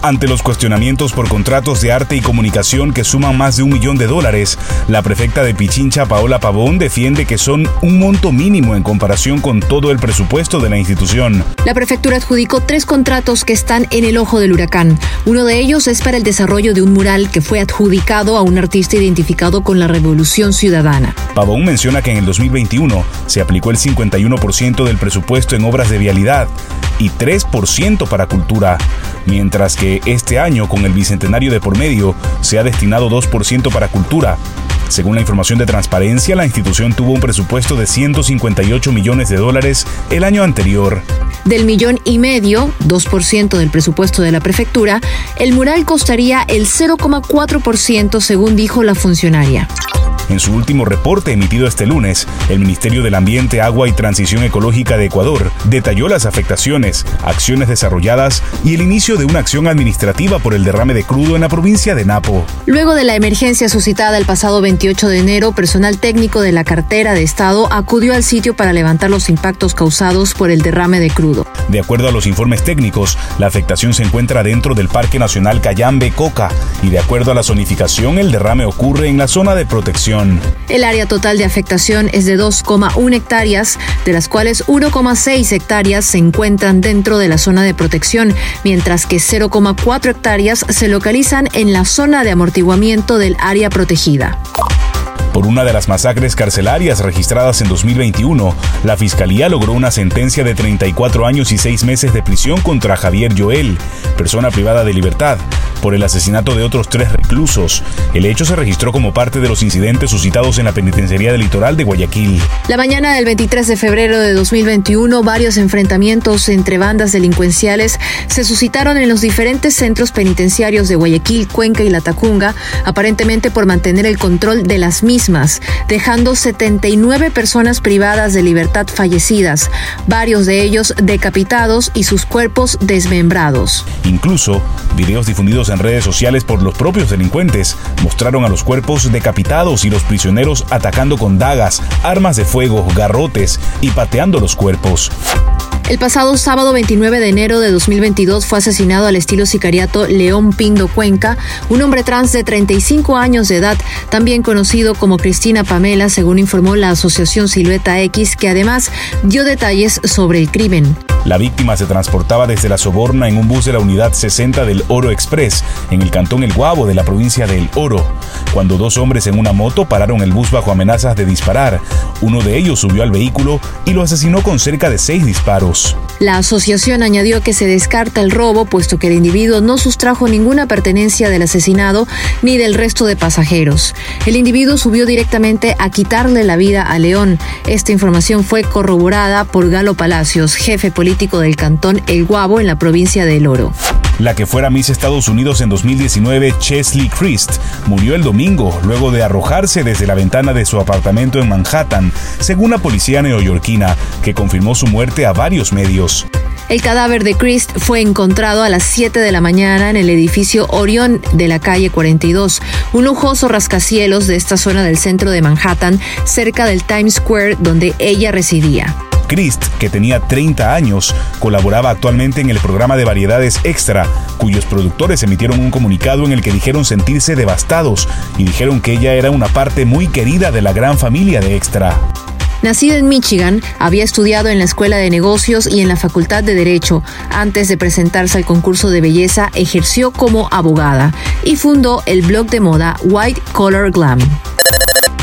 Ante los cuestionamientos por contratos de arte y comunicación que suman más de un millón de dólares, la prefecta de Pichincha, Paola Pavón, defiende que son un monto mínimo en comparación con todo el presupuesto de la institución. La prefectura adjudicó tres contratos que están en el ojo del huracán. Uno de ellos es para el desarrollo de un mural que fue adjudicado a un artista identificado con la Revolución Ciudadana. Pavón menciona que en el 2021 se aplicó el 51% del presupuesto en obras de vialidad y 3% para cultura, mientras que este año, con el bicentenario de por medio, se ha destinado 2% para cultura. Según la información de transparencia, la institución tuvo un presupuesto de 158 millones de dólares el año anterior. Del millón y medio, 2% del presupuesto de la prefectura, el mural costaría el 0,4% según dijo la funcionaria. En su último reporte emitido este lunes, el Ministerio del Ambiente, Agua y Transición Ecológica de Ecuador detalló las afectaciones, acciones desarrolladas y el inicio de una acción administrativa por el derrame de crudo en la provincia de Napo. Luego de la emergencia suscitada el pasado 28 de enero, personal técnico de la cartera de Estado acudió al sitio para levantar los impactos causados por el derrame de crudo. De acuerdo a los informes técnicos, la afectación se encuentra dentro del Parque Nacional Cayambe-Coca y de acuerdo a la zonificación, el derrame ocurre en la zona de protección el área total de afectación es de 2,1 hectáreas, de las cuales 1,6 hectáreas se encuentran dentro de la zona de protección, mientras que 0,4 hectáreas se localizan en la zona de amortiguamiento del área protegida. Por una de las masacres carcelarias registradas en 2021, la Fiscalía logró una sentencia de 34 años y 6 meses de prisión contra Javier Joel, persona privada de libertad, por el asesinato de otros tres reclusos. El hecho se registró como parte de los incidentes suscitados en la penitenciaría del litoral de Guayaquil. La mañana del 23 de febrero de 2021, varios enfrentamientos entre bandas delincuenciales se suscitaron en los diferentes centros penitenciarios de Guayaquil, Cuenca y La Tacunga, aparentemente por mantener el control de las mismas, dejando 79 personas privadas de libertad fallecidas, varios de ellos decapitados y sus cuerpos desmembrados. Incluso, videos difundidos en redes sociales por los propios delincuentes mostraron a los cuerpos decapitados y los prisioneros atacando con dagas, armas de fuego, garrotes y pateando los cuerpos. El pasado sábado 29 de enero de 2022 fue asesinado al estilo sicariato León Pindo Cuenca, un hombre trans de 35 años de edad, también conocido como Cristina Pamela, según informó la Asociación Silueta X, que además dio detalles sobre el crimen. La víctima se transportaba desde La Soborna en un bus de la unidad 60 del Oro Express, en el cantón El Guabo de la provincia del Oro, cuando dos hombres en una moto pararon el bus bajo amenazas de disparar. Uno de ellos subió al vehículo y lo asesinó con cerca de seis disparos. La asociación añadió que se descarta el robo, puesto que el individuo no sustrajo ninguna pertenencia del asesinado ni del resto de pasajeros. El individuo subió directamente a quitarle la vida a León. Esta información fue corroborada por Galo Palacios, jefe político del cantón El Guabo en la provincia del Oro. La que fuera Miss Estados Unidos en 2019, Chesley Christ, murió el domingo luego de arrojarse desde la ventana de su apartamento en Manhattan, según la policía neoyorquina, que confirmó su muerte a varios medios. El cadáver de Christ fue encontrado a las 7 de la mañana en el edificio Orión de la calle 42, un lujoso rascacielos de esta zona del centro de Manhattan, cerca del Times Square donde ella residía. Christ, que tenía 30 años, colaboraba actualmente en el programa de variedades Extra, cuyos productores emitieron un comunicado en el que dijeron sentirse devastados y dijeron que ella era una parte muy querida de la gran familia de Extra. Nacida en Michigan, había estudiado en la Escuela de Negocios y en la Facultad de Derecho. Antes de presentarse al concurso de belleza, ejerció como abogada y fundó el blog de moda White Collar Glam.